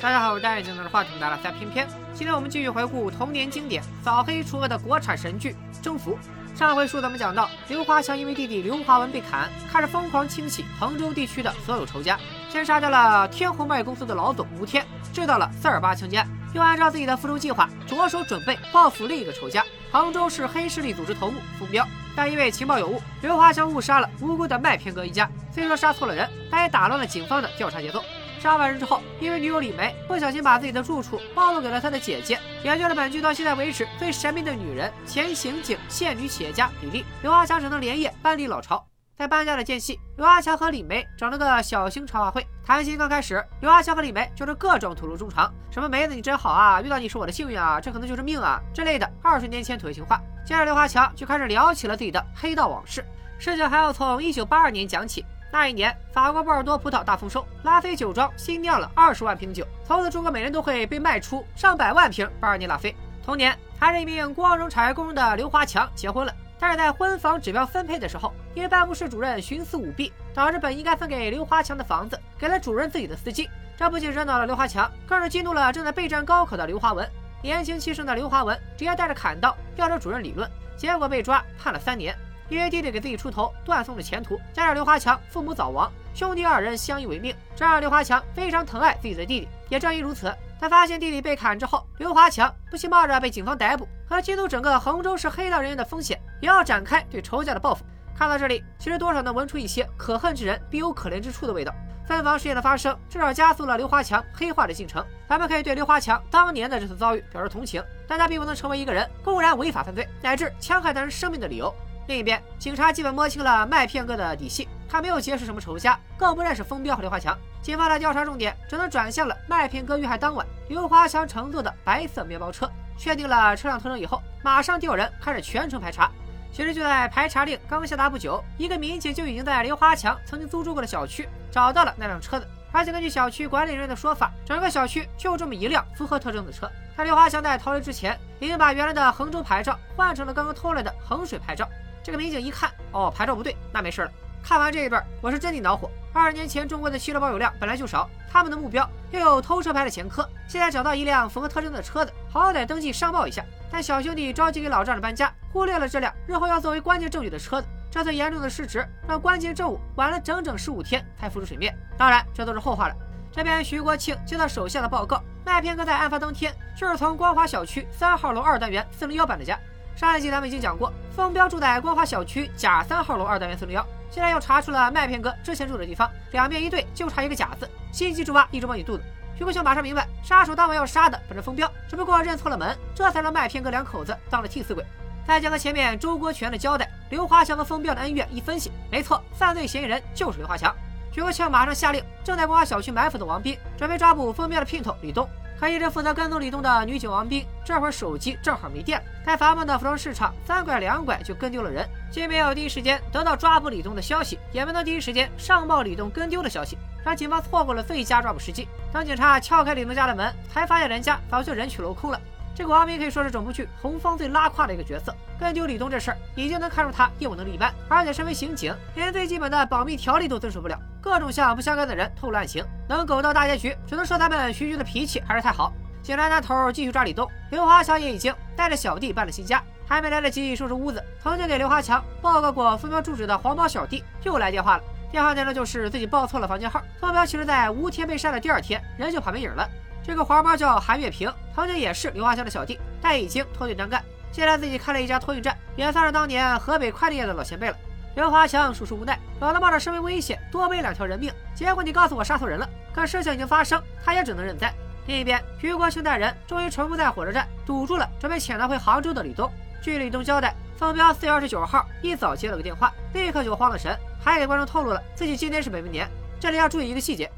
大家好，我是戴眼镜拿着话筒的拉塞偏偏。今天我们继续回顾童年经典扫黑除恶的国产神剧《征服》。上回书咱们讲到，刘华强因为弟弟刘华文被砍，开始疯狂清洗衡州地区的所有仇家，先杀掉了天虹贸易公司的老总吴天，制造了四二八枪击案，又按照自己的复仇计划，着手准备报复另一个仇家——杭州市黑势力组织头目封彪。但因为情报有误，刘华强误杀了无辜的麦片哥一家。虽说杀错了人，但也打乱了警方的调查节奏。杀完人之后，因为女友李梅不小心把自己的住处暴露给了他的姐姐，也就是本剧到现在为止最神秘的女人——前刑警、现女企业家李丽。刘华强只能连夜搬离老巢。在搬家的间隙，刘华强和李梅整了个小型茶话会。谈心刚开始，刘华强和李梅就是各种吐露衷肠，什么梅子你真好啊，遇到你是我的幸运啊，这可能就是命啊之类的二十年前土味情话。接着，刘华强就开始聊起了自己的黑道往事。事情还要从一九八二年讲起。那一年，法国波尔多葡萄大丰收，拉菲酒庄新酿了二十万瓶酒，从此中国每年都会被卖出上百万瓶巴尔尼拉菲。同年，还是一名光荣产业工人的刘华强结婚了，但是在婚房指标分配的时候，因为办公室主任徇私舞弊，导致本应该分给刘华强的房子给了主任自己的司机。这不仅惹恼了刘华强，更是激怒了正在备战高考的刘华文。年轻气盛的刘华文直接带着砍刀要找主任理论，结果被抓，判了三年。因为弟弟给自己出头，断送了前途，加上刘华强父母早亡，兄弟二人相依为命，这让刘华强非常疼爱自己的弟弟。也正因如此，他发现弟弟被砍之后，刘华强不惜冒着被警方逮捕和激怒整个衡州市黑道人员的风险，也要展开对仇家的报复。看到这里，其实多少能闻出一些可恨之人必有可怜之处的味道。分房事件的发生，至少加速了刘华强黑化的进程。咱们可以对刘华强当年的这次遭遇表示同情，但他并不能成为一个人公然违法犯罪乃至戕害他人生命的理由。另一边，警察基本摸清了麦片哥的底细，他没有结识什么仇家，更不认识封彪和刘华强。警方的调查重点只能转向了麦片哥遇害当晚刘华强乘坐的白色面包车。确定了车辆特征以后，马上调人开始全程排查。其实就在排查令刚下达不久，一个民警就已经在刘华强曾经租住过的小区找到了那辆车子，而且根据小区管理人员的说法，整个小区就这么一辆符合特征的车。但刘华强在逃离之前，已经把原来的衡州牌照换成了刚刚偷来的衡水牌照。这个民警一看，哦，牌照不对，那没事了。看完这一段，我是真的恼火。二十年前，中国的汽车保有量本来就少，他们的目标又有偷车牌的前科，现在找到一辆符合特征的车子，好歹登记上报一下。但小兄弟着急给老丈人搬家，忽略了这辆日后要作为关键证据的车子。这次严重的失职，让关键证物晚了整整十五天才浮出水面。当然，这都是后话了。这边徐国庆接到手下的报告，麦片哥在案发当天就是从光华小区三号楼二单元四零幺搬的家。上一集咱们已经讲过，封彪住在光华小区甲三号楼二单元四零幺。现在又查出了麦片哥之前住的地方，两边一对，就差一个甲字。心机之蛙一直摸你肚子。徐国庆马上明白，杀手当晚要杀的不是封彪，只不过认错了门，这才让麦片哥两口子当了替死鬼。再结合前面周国权的交代，刘华强和封彪的恩怨一分析，没错，犯罪嫌疑人就是刘华强。徐国庆马上下令，正在光华小区埋伏的王斌，准备抓捕封彪的姘头李东。可一直负责跟踪李东的女警王斌，这会儿手机正好没电了，在繁忙的服装市场三拐两拐就跟丢了人，既没有第一时间得到抓捕李东的消息，也没能第一时间上报李东跟丢的消息，让警方错过了最佳抓捕时机。当警察撬开李东家的门，才发现人家早就人去楼空了。这个王斌可以说是整部剧红方最拉胯的一个角色，跟丢李东这事儿已经能看出他业务能力一般，而且身为刑警，连最基本的保密条例都遵守不了。各种向不相干的人透露案情，能苟到大结局，只能说他们徐局的脾气还是太好。警察那头继续抓李东，刘华强也已经带着小弟搬了新家，还没来得及收拾屋子，曾经给刘华强报告过封标住址的黄毛小弟又来电话了。电话内容就是自己报错了房间号，封标其实在吴天被杀的第二天人就跑没影了。这个黄毛叫韩月平，曾经也是刘华强的小弟，但已经脱队单干，现在自己开了一家托运站，也算是当年河北快递业的老前辈了。刘华强属实无奈，老子冒着生命危险多背两条人命，结果你告诉我杀错人了。可事情已经发生，他也只能认栽。另一边，徐国兴带人终于全部在火车站堵住了准备潜逃回杭州的李东。据李东交代，风标四月二十九号一早接了个电话，立刻就慌了神，还给观众透露了自己今天是本命年。这里要注意一个细节：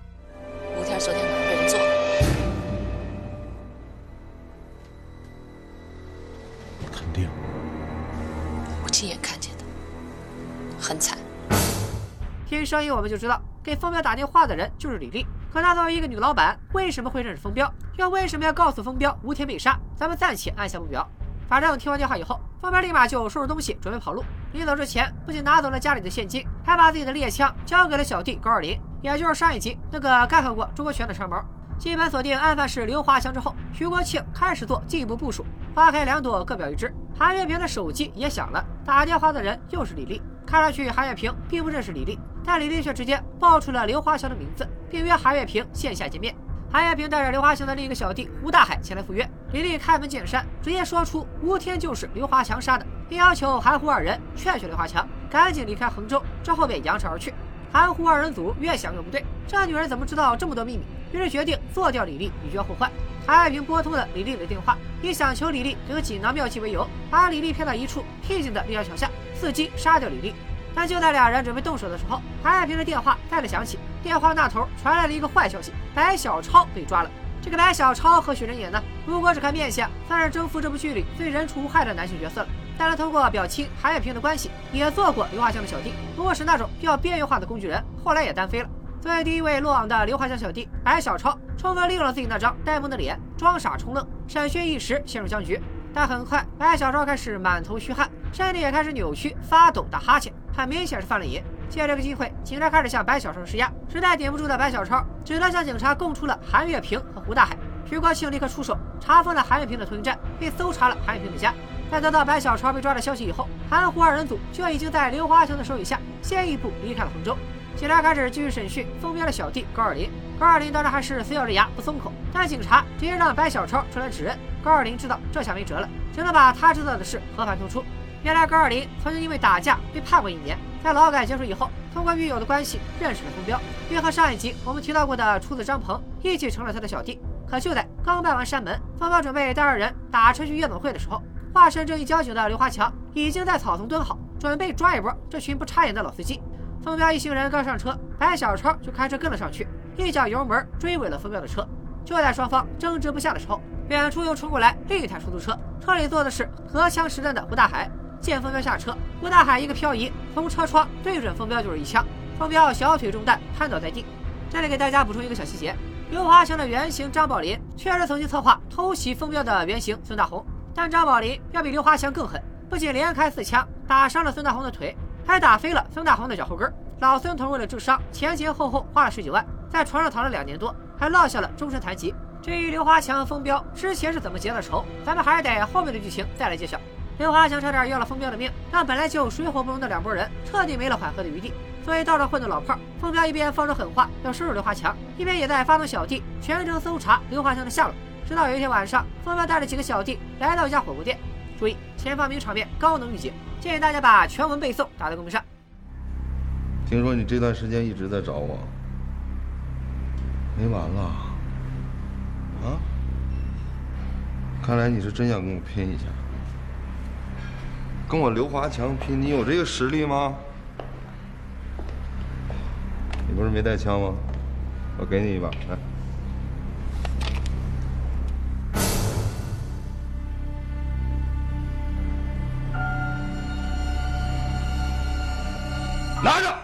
吴天昨天定。我亲眼看见的，很惨。听声音我们就知道，给风彪打电话的人就是李丽。可她作为一个女老板，为什么会认识风彪？又为什么要告诉风彪吴天被杀？咱们暂且按下不表。反正听完电话以后，风彪立马就收拾东西准备跑路。临走之前，不仅拿走了家里的现金，还把自己的猎枪交给了小弟高二林，也就是上一集那个干掉过周国权的长毛。基本锁定案犯是刘华强之后，徐国庆开始做进一步部署。花开两朵，各表一枝。韩月平的手机也响了，打电话的人又是李丽。看上去韩月平并不认识李丽，但李丽却直接报出了刘华强的名字，并约韩月平线下见面。韩月平带着刘华强的另一个小弟胡大海前来赴约。李丽开门见山，直接说出吴天就是刘华强杀的，并要求韩胡二人劝劝刘华强，赶紧离开衡州，之后便扬长而去。韩胡二人组越想越不对，这女人怎么知道这么多秘密？于是决定做掉李丽，以绝后患。韩爱萍拨通了李丽的电话，以想求李丽给个锦囊妙计为由，把李丽骗到一处僻静的立交桥下，伺机杀掉李丽。但就在俩人准备动手的时候，韩爱萍的电话再次响起，电话那头传来了一个坏消息：白小超被抓了。这个白小超和许人演呢？如果只看面相，算是征服这部剧里最人畜无害的男性角色了。但他通过表亲韩月平的关系，也做过刘华强的小弟，不过是那种比较边缘化的工具人，后来也单飞了。作为第一位落网的刘华强小弟，白小超充分利用了自己那张呆萌的脸，装傻充愣，审讯一时陷入僵局。但很快，白小超开始满头虚汗，身体也开始扭曲发抖，打哈欠，很明显是犯了瘾。借这个机会，警察开始向白小超施压，实在顶不住的白小超只得向警察供出了韩月平和胡大海。徐国庆立刻出手，查封了韩月平的通讯站，并搜查了韩月平的家。在得到白小超被抓的消息以后，韩胡二人组就已经在刘华强的手底下先一步离开了衡州。警察开始继续审讯封彪的小弟高二林。高二林当然还是死咬着牙不松口，但警察直接让白小超出来指认。高二林知道这下没辙了，只能把他知道的事和盘托出。原来高二林曾经因为打架被判过一年，在劳改结束以后，通过狱友的关系认识了封彪，并和上一集我们提到过的厨子张鹏一起成了他的小弟。可就在刚拜完山门，封彪准备带二人打车去夜总会的时候。化身正义交警的刘华强已经在草丛蹲好，准备抓一波这群不插眼的老司机。风彪一行人刚上车，白小超就开车跟了上去，一脚油门追尾了风彪的车。就在双方争执不下的时候，远处又冲过来另一台出租车，车里坐的是荷枪实弹的胡大海。见风彪下车，胡大海一个漂移，从车窗对准风彪就是一枪，风彪小腿中弹，瘫倒在地。这里给大家补充一个小细节：刘华强的原型张宝林确实曾经策划偷袭风彪的原型孙大红。但张宝林要比刘华强更狠，不仅连开四枪打伤了孙大红的腿，还打飞了孙大红的脚后跟。老孙头为了治伤，前前后后花了十几万，在床上躺了两年多，还落下了终身残疾。至于刘华强和风彪之前是怎么结的仇，咱们还是得后面的剧情再来揭晓。刘华强差点要了风彪的命，让本来就水火不容的两拨人彻底没了缓和的余地。作为道上混的老炮，风彪一边放着狠话要收拾刘华强，一边也在发动小弟全程搜查刘华强的下落。直到有一天晚上，风彪带着几个小弟来到一家火锅店。注意，前方名场面高能预警，建议大家把全文背诵打在公屏上。听说你这段时间一直在找我，没完了啊？看来你是真想跟我拼一下，跟我刘华强拼，你有这个实力吗？你不是没带枪吗？我给你一把，来。拿着，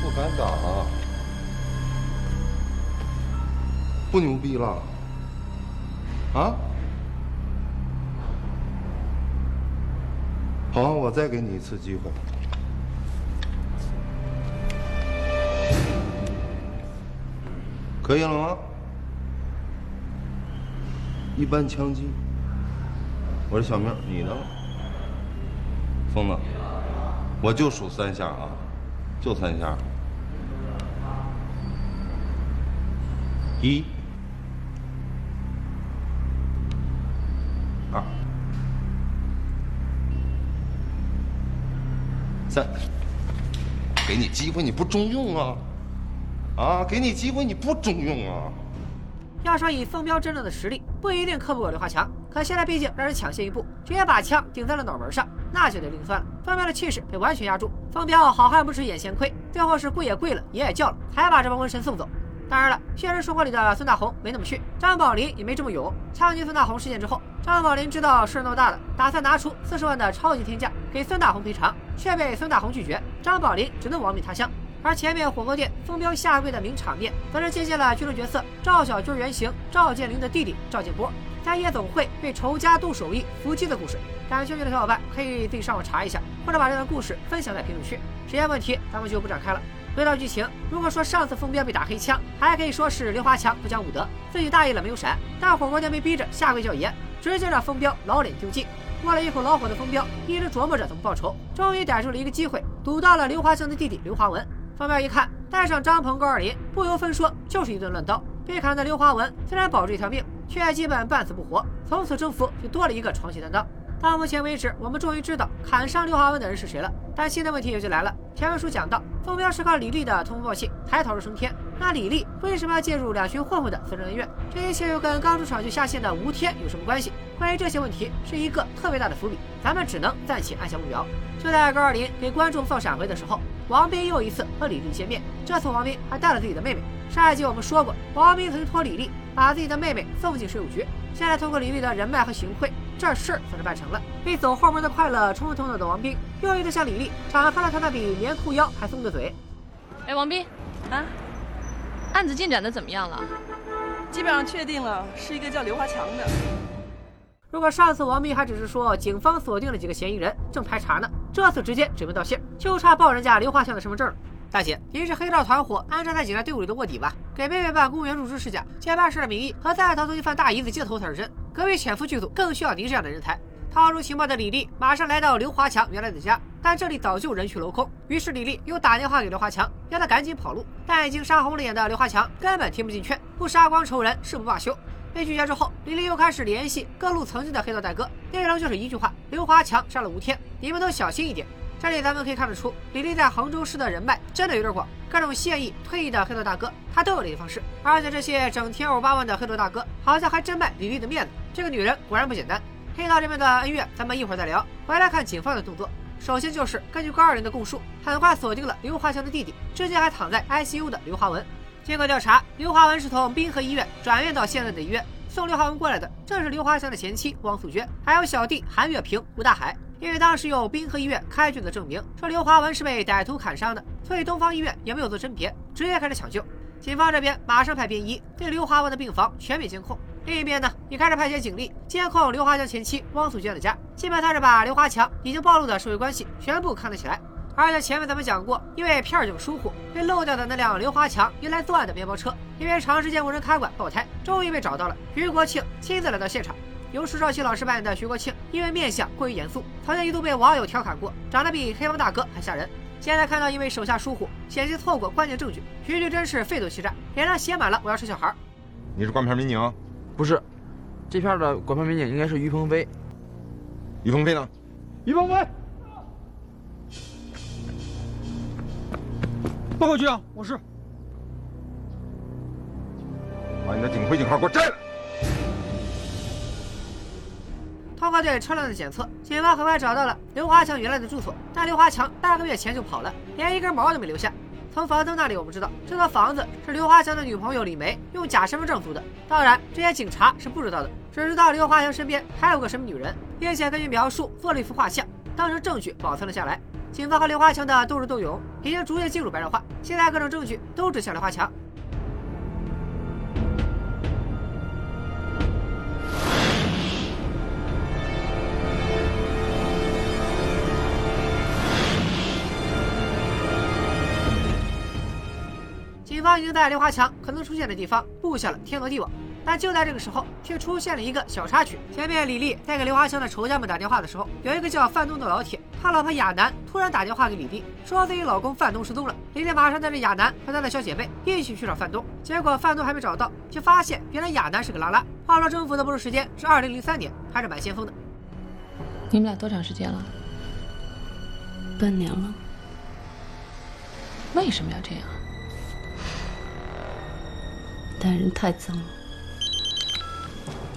不敢打，不牛逼了，啊？好，我再给你一次机会，可以了吗？一般枪击，我是小明，你呢？疯子，我就数三下啊，就三下。一、二、三。给你机会你不中用啊！啊，给你机会你不中用啊！要说以凤彪真正的实力，不一定克不过刘华强。可现在毕竟让人抢先一步，直接把枪顶在了脑门上。那就得另算了。方彪的气势被完全压住，方彪好汉不吃眼前亏，最后是跪也跪了，爷也叫了，才把这帮瘟神送走。当然了，现实生活里的孙大红没那么逊，张宝林也没这么勇。枪击孙大红事件之后，张宝林知道事闹大了，打算拿出四十万的超级天价给孙大红赔偿，却被孙大红拒绝，张宝林只能亡命他乡。而前面火锅店风彪下跪的名场面，则是借鉴了剧中角色赵小军原型赵建林的弟弟赵建波。在夜总会被仇家杜守义伏击的故事，感兴趣的小伙伴可以自己上网查一下，或者把这段故事分享在评论区。时间问题，咱们就不展开了。回到剧情，如果说上次风彪被打黑枪，还可以说是刘华强不讲武德，自己大意了没有闪，但火锅店被逼着下跪叫爷，直接让风彪老脸丢尽。过了一口老火的风彪一直琢磨着怎么报仇，终于逮住了一个机会，堵到了刘华强的弟弟刘华文。风彪一看带上张鹏、高二林，不由分说就是一顿乱刀。被砍的刘华文虽然保住一条命，却基本半死不活，从此征服就多了一个床戏担当。到目前为止，我们终于知道砍伤刘华文的人是谁了。但新的问题也就来了。前文书讲到，风彪是靠李丽的通风报信才逃出升天。那李丽为什么要介入两群混混的私人恩怨？这一切又跟刚出场就下线的吴天有什么关系？关于这些问题，是一个特别大的伏笔，咱们只能暂且按下不表。就在高二林给观众放闪回的时候，王斌又一次和李丽见面。这次王斌还带了自己的妹妹。上一集我们说过，王斌曾经托李丽把自己的妹妹送进税务局。现在通过李丽的人脉和行贿，这事儿算是办成了。被走后门的快乐冲昏头脑的王斌，用力的向李丽敞开了他那比棉裤腰还松的嘴。哎，王斌，啊，案子进展的怎么样了？基本上确定了，是一个叫刘华强的。如果上次王斌还只是说警方锁定了几个嫌疑人，正排查呢，这次直接指名道姓，就差报人家刘华强的身份证了。大姐，您是黑道团伙安插在警察队伍里的卧底吧？给妹妹办公务员入职试假，借办事的名义和在逃罪犯大姨子接头才是真。隔壁潜伏剧组更需要您这样的人才。套出情报的李丽马上来到刘华强原来的家，但这里早就人去楼空。于是李丽又打电话给刘华强，让他赶紧跑路。但已经杀红了眼的刘华强根本听不进劝，不杀光仇人誓不罢休。被拒绝之后，李丽又开始联系各路曾经的黑道大哥，内容就是一句话：刘华强杀了吴天，你们都小心一点。这里咱们可以看得出，李丽在杭州市的人脉真的有点广，各种现役、退役的黑道大哥，他都有联系方式。而且这些整天欧巴万的黑道大哥，好像还真卖李丽的面子。这个女人果然不简单。黑道这边的恩怨，咱们一会儿再聊。回来看警方的动作，首先就是根据高二人的供述，很快锁定了刘华强的弟弟，之前还躺在 ICU 的刘华文。经过调查，刘华文是从滨河医院转院到现在的医院。送刘华文过来的正是刘华强的前妻汪素娟，还有小弟韩月平、吴大海。因为当时有滨河医院开具的证明，说刘华文是被歹徒砍伤的，所以东方医院也没有做甄别，直接开始抢救。警方这边马上派便衣对刘华文的病房全面监控，另一边呢，也开始派遣警力监控刘华强前妻汪素娟的家，基本上是把刘华强已经暴露的社会关系全部看了起来。而且前面咱们讲过，因为片警疏忽，被漏掉的那辆刘华强用来作案的面包车，因为长时间无人看管爆胎，终于被找到了。于国庆亲自来到现场，由石少奇老师扮演的徐国庆，因为面相过于严肃，曾经一度被网友调侃过，长得比黑帮大哥还吓人。现在看到因为手下疏忽，险些错过关键证据，徐局真是非斗气战，脸上写满了我要吃小孩。你是管片民警？不是，这片的管片民警应该是于鹏飞。于鹏飞呢？于鹏飞。报告局长，我是。把你的警徽警号给我摘了。通过对车辆的检测，警方很快找到了刘华强原来的住所。但刘华强半个月前就跑了，连一根毛都没留下。从房东那里我们知道，这套房子是刘华强的女朋友李梅用假身份证租的。当然，这些警察是不知道的，只知道刘华强身边还有个什么女人，并且根据描述做了一幅画像，当成证据保存了下来。警方和刘华强的斗智斗勇已经逐渐进入白热化，现在各种证据都指向刘华强。方已经在刘华强可能出现的地方布下了天罗地网。但就在这个时候，却出现了一个小插曲。前面李丽在给刘华强的仇家们打电话的时候，有一个叫范东的老铁，他老婆亚楠突然打电话给李丽，说自己老公范东失踪了。李丽马上带着亚楠和她的小姐妹一起去找范东，结果范东还没找到，却发现原来亚楠是个拉拉。话说征服的不是时间，是二零零三年，还是蛮先锋的。你们俩多长时间了？半年了。为什么要这样？男人太脏了。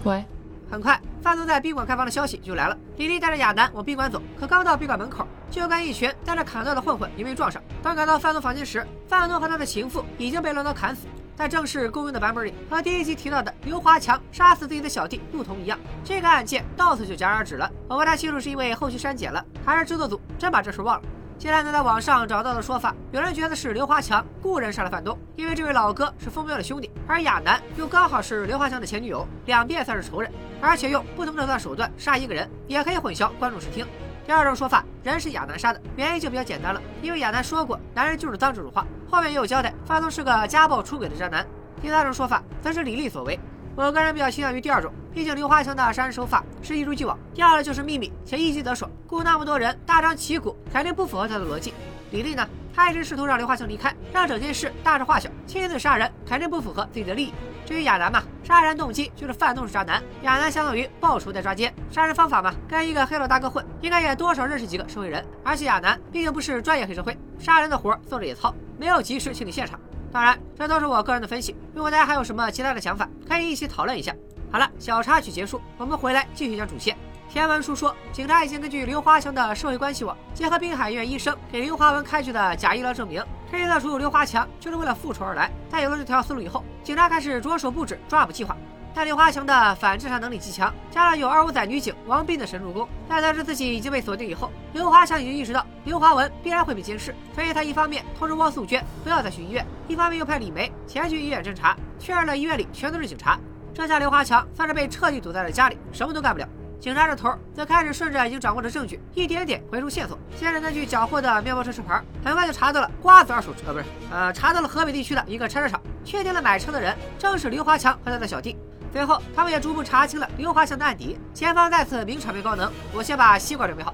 喂，很快，范东在宾馆开房的消息就来了。李丽带着亚楠往宾馆走，可刚到宾馆门口，就跟一群带着砍刀的混混迎面撞上。当赶到范东房间时，范东和他的情妇已经被乱刀砍死。在正式公映的版本里，和第一集提到的刘华强杀死自己的小弟陆童一样，这个案件到此就戛然而止了。我不太清楚是因为后期删减了，还是制作组真把这事忘了。接下来在网上找到的说法，有人觉得是刘华强雇人杀了范东，因为这位老哥是风彪的兄弟，而亚楠又刚好是刘华强的前女友，两边算是仇人，而且用不同的手段杀一个人，也可以混淆观众视听。第二种说法，人是亚楠杀的，原因就比较简单了，因为亚楠说过男人就是脏这种话，后面也有交代，范东是个家暴出轨的渣男。第三种说法则是李丽所为。我个人比较倾向于第二种，毕竟刘华强的杀人手法是一如既往，要的就是秘密且一击得手，雇那么多人大张旗鼓，肯定不符合他的逻辑。李丽呢，她一直试图让刘华强离开，让整件事大事化小，亲自杀人肯定不符合自己的利益。至于亚楠嘛，杀人动机就是范东是渣男，亚楠相当于报仇在抓奸，杀人方法嘛，跟一个黑道大哥混，应该也多少认识几个社会人。而且亚楠毕竟不是专业黑社会，杀人的活做的也糙，没有及时清理现场。当然，这都是我个人的分析。如果大家还有什么其他的想法，可以一起讨论一下。好了，小插曲结束，我们回来继续讲主线。天文书说，警察已经根据刘华强的社会关系网，结合滨海医院医生给刘华文开具的假医疗证明，推测出刘华强就是为了复仇而来。在有了这条思路以后，警察开始着手布置抓捕计划。但刘华强的反侦查能力极强，加上有二五仔女警王斌的神助攻，在得知自己已经被锁定以后，刘华强已经意识到刘华文必然会被监视，所以他一方面通知汪素娟不要再去医院，一方面又派李梅前去医院侦查，确认了医院里全都是警察。这下刘华强算是被彻底堵在了家里，什么都干不了。警察这头则开始顺着已经掌握的证据，一点点回收线索。先是根据缴获的面包车车牌，很快就查到了瓜子二手车，不是，呃，查到了河北地区的一个车车厂，确定了买车的人正是刘华强和他的小弟。随后，他们也逐步查清了刘华强的案底。前方再次明场面高能，我先把西瓜准备好。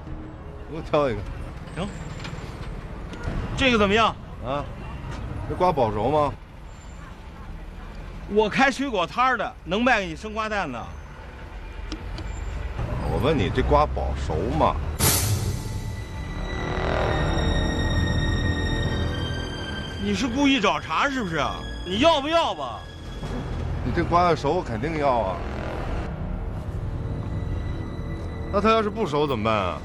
给我挑一个。行。这个怎么样？啊，这瓜保熟吗？我开水果摊的，能卖给你生瓜蛋子。我问你，这瓜保熟吗？你是故意找茬是不是？你要不要吧？你这瓜要熟，我肯定要啊。那他要是不熟怎么办啊？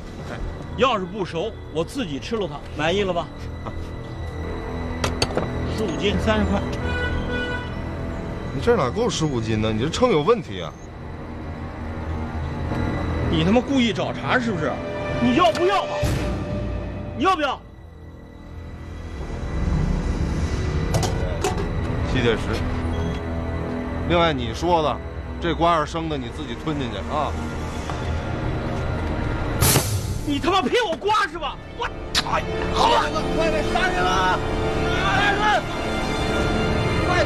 要是不熟，我自己吃了它，满意了吧？十五斤，三十块。你这哪够十五斤呢？你这秤有问题啊！你他妈故意找茬是不是？你要不要吧？你要不要？七点十。另外你说的，这瓜是生的，你自己吞进去啊！你他妈骗我瓜是吧？我操！好，快点杀人了！杀人！快，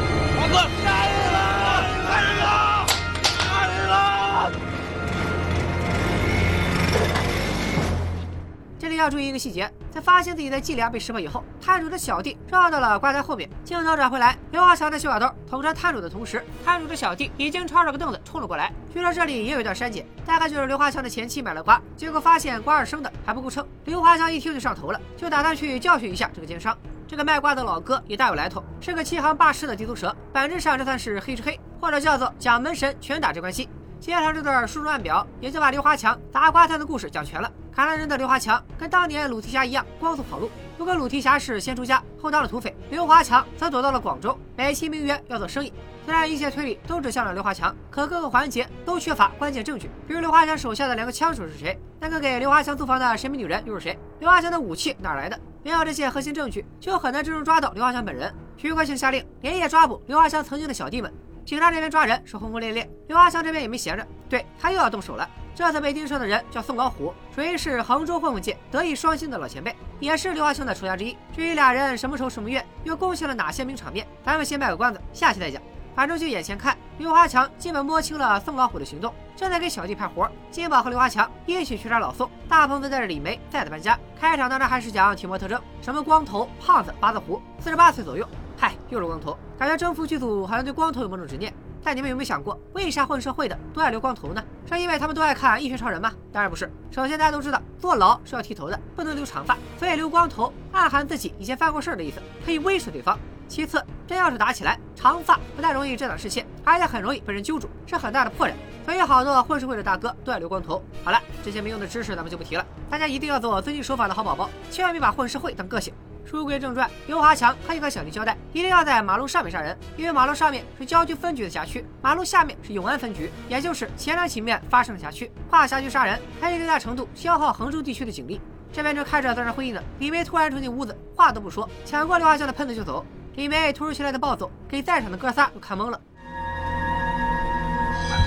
要注意一个细节，在发现自己的伎俩被识破以后，摊主的小弟绕到了瓜摊后面。镜头转回来，刘华强的小把刀捅穿摊主的同时，摊主的小弟已经抄着个凳子冲了过来。据说这里也有一段删减，大概就是刘华强的前妻买了瓜，结果发现瓜是生的，还不够称。刘华强一听就上头了，就打算去教训一下这个奸商。这个卖瓜的老哥也大有来头，是个欺行霸市的地头蛇，本质上这算是黑吃黑，或者叫做蒋门神拳打这关系。接上这段书中案表，也就把刘华强砸瓜摊的故事讲全了。砍了人的刘华强跟当年鲁提辖一样光速跑路，不过鲁提辖是先出家后当了土匪，刘华强则躲到了广州，美其名曰要做生意。虽然一切推理都指向了刘华强，可各个环节都缺乏关键证据。比如刘华强手下的两个枪手是谁？那个给刘华强租房的神秘女人又是谁？刘华强的武器哪来的？没有这些核心证据，就很难真正抓到刘华强本人。徐国庆下令连夜抓捕刘华强曾经的小弟们。警察这边抓人是轰轰烈烈，刘华强这边也没闲着，对他又要动手了。这次被盯上的人叫宋老虎，属于是杭州混混界德艺双馨的老前辈，也是刘华强的仇家之一。至于俩人什么仇什么怨，又贡献了哪些名场面，咱们先卖个关子，下期再讲。反正就眼前看，刘华强基本摸清了宋老虎的行动，正在给小弟派活。金宝和刘华强一起去杀老宋，大鹏则带着李梅再次搬家。开场当然还是讲体貌特征，什么光头、胖子、八字胡，四十八岁左右。嗨，又是光头，感觉征服剧组好像对光头有某种执念。但你们有没有想过，为啥混社会的都爱留光头呢？是因为他们都爱看《一拳超人》吗？当然不是。首先大家都知道，坐牢是要剃头的，不能留长发，所以留光头暗含自己以前犯过事儿的意思，可以威慑对方。其次，真要是打起来，长发不但容易遮挡视线，而且很容易被人揪住，是很大的破绽。所以好多混社会的大哥都爱留光头。好了，这些没用的知识咱们就不提了，大家一定要做遵纪守法的好宝宝，千万别把混社会当个性。书归正传，刘华强可以和小弟交代，一定要在马路上面杀人，因为马路上面是郊区分局的辖区，马路下面是永安分局，也就是前两起面发生的辖区。跨辖区杀人可以最大程度消耗衡州地区的警力。这边正开着作战会议呢，李梅突然冲进屋子，话都不说，抢过刘华强的喷子就走。李梅突如其来的暴走，给在场的哥仨都看懵了。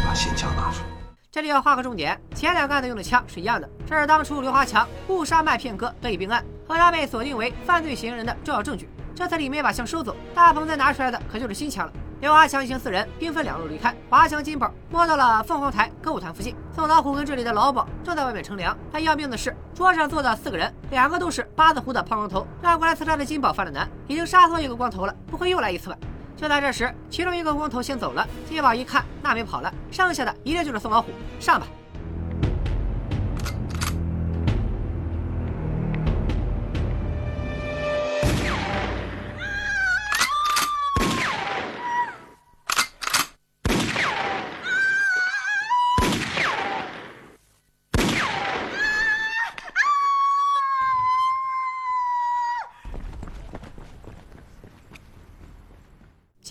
把新枪拿出来。这里要画个重点，前两个案子用的枪是一样的，这是当初刘华强误杀麦片哥得以并案。和他被锁定为犯罪嫌疑人的重要证据。这次里面把枪收走。大鹏再拿出来的可就是新枪了。刘华强一行四人兵分两路离开，华强金宝摸到了凤凰台歌舞团附近。宋老虎跟这里的老鸨正在外面乘凉。但要命的是，桌上坐的四个人，两个都是八字胡的胖光头。让过来刺杀的金宝犯了难，已经杀错一个光头了，不会又来一次吧？就在这时，其中一个光头先走了。金宝一看，那没跑了，剩下的一定就是宋老虎。上吧！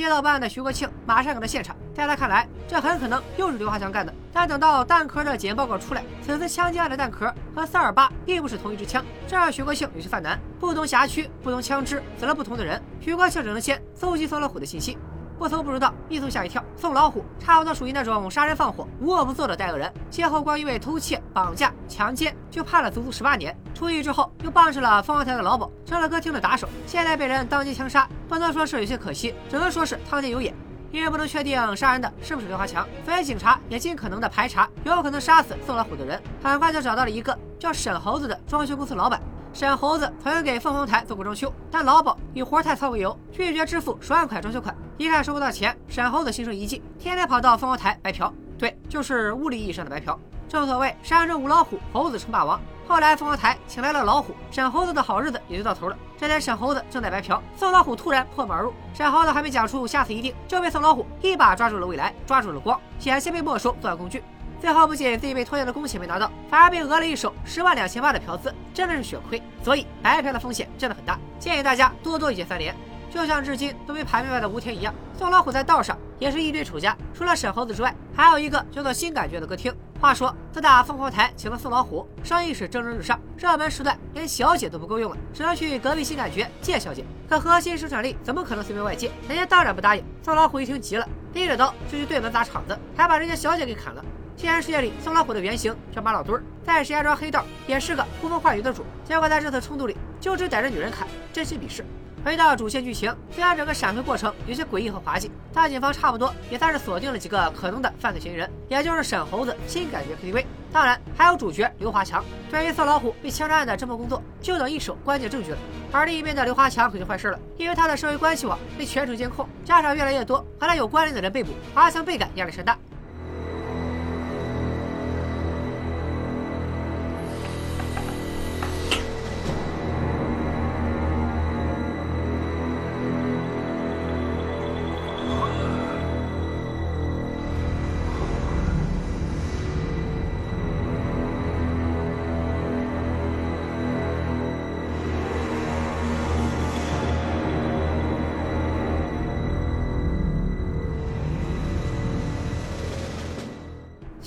接到报案的徐国庆马上赶到现场，在他看来，这很可能又是刘华强干的。但等到弹壳的检验报告出来，此次枪击案的弹壳和四二八并不是同一支枪，这让徐国庆有些犯难。不同辖区、不同枪支，死了不同的人，徐国庆只能先搜集宋老虎的信息。不搜不知道，一搜吓一跳。宋老虎差不多属于那种杀人放火、无恶不作的带恶人，先后光因为偷窃、绑架、强奸就判了足足十八年。出狱之后又傍上了凤凰台的老鸨，成了歌厅的打手，现在被人当街枪杀，不能说是有些可惜，只能说是苍天有眼。因为不能确定杀人的是不是刘华强，所以警察也尽可能的排查有可能杀死宋老虎的人。很快就找到了一个叫沈猴子的装修公司老板。沈猴子曾经给凤凰台做过装修，但老鸨以活太糙为由，拒绝支付十万块装修款。一看收不到钱，沈猴子心生一计，天天跑到凤凰台白嫖。对，就是物理意义上的白嫖。正所谓山中无老虎，猴子称霸王。后来凤凰台请来了老虎，沈猴子的好日子也就到头了。这天沈猴子正在白嫖，宋老虎突然破门而入，沈猴子还没讲出下次一定，就被宋老虎一把抓住了未来，抓住了光，险些被没收作案工具。最后不仅自己被拖欠的工钱没拿到，反而被讹了一手十万两千八的嫖资，真的是血亏。所以白嫖的风险真的很大，建议大家多多一键三连。就像至今都没排明白的吴天一样，宋老虎在道上也是一堆仇家，除了沈猴子之外，还有一个叫做新感觉的歌厅。话说自打凤凰台请了宋老虎，生意是蒸蒸日上，热门时段连小姐都不够用了，只能去隔壁新感觉借小姐。可核心生产力怎么可能随便外借？人家当然不答应。宋老虎一听急了，拎着刀就去对门砸场子，还把人家小姐给砍了。现实世界里，宋老虎的原型叫马老墩儿，在石家庄黑道也是个呼风唤雨的主。结果在这次冲突里，就只逮着女人砍，真心鄙视。回到主线剧情，虽然整个闪回过程有些诡异和滑稽，但警方差不多也算是锁定了几个可能的犯罪嫌疑人，也就是沈猴子、新感觉 KTV，当然还有主角刘华强。对于色老虎被枪杀案的侦破工作，就等一手关键证据了。而另一边的刘华强可就坏事了，因为他的社会关系网被全程监控，加上越来越多和他有关联的人被捕，华强倍感压力山大。《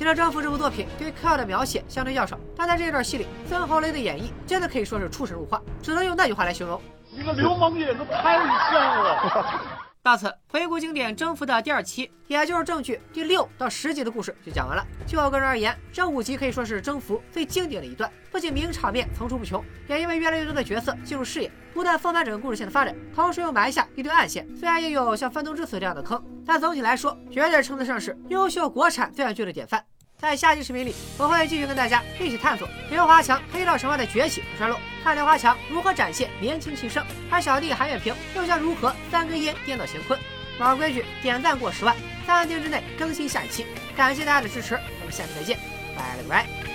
极乐征服》这部作品对嗑药的描写相对较少，但在这段戏里，孙红雷的演绎真的可以说是出神入化，只能用那句话来形容：你个流氓演的太像了。到此，回顾经典《征服》的第二期，也就是正剧第六到十集的故事就讲完了。就我个人而言，这五集可以说是《征服》最经典的一段，不仅名场面层出不穷，也因为越来越多的角色进入视野，不断丰满整个故事线的发展，同时又埋下一堆暗线。虽然也有像《翻东之死》这样的坑，但总体来说，绝对称得上是优秀国产罪案剧的典范。在下期视频里，我会继续跟大家一起探索刘华强黑道神话的崛起和衰落，看刘华强如何展现年轻气盛，而小弟韩月平又将如何三根烟颠倒乾坤。老规矩，点赞过十万，三天之内更新下一期。感谢大家的支持，我们下期再见，拜了个拜。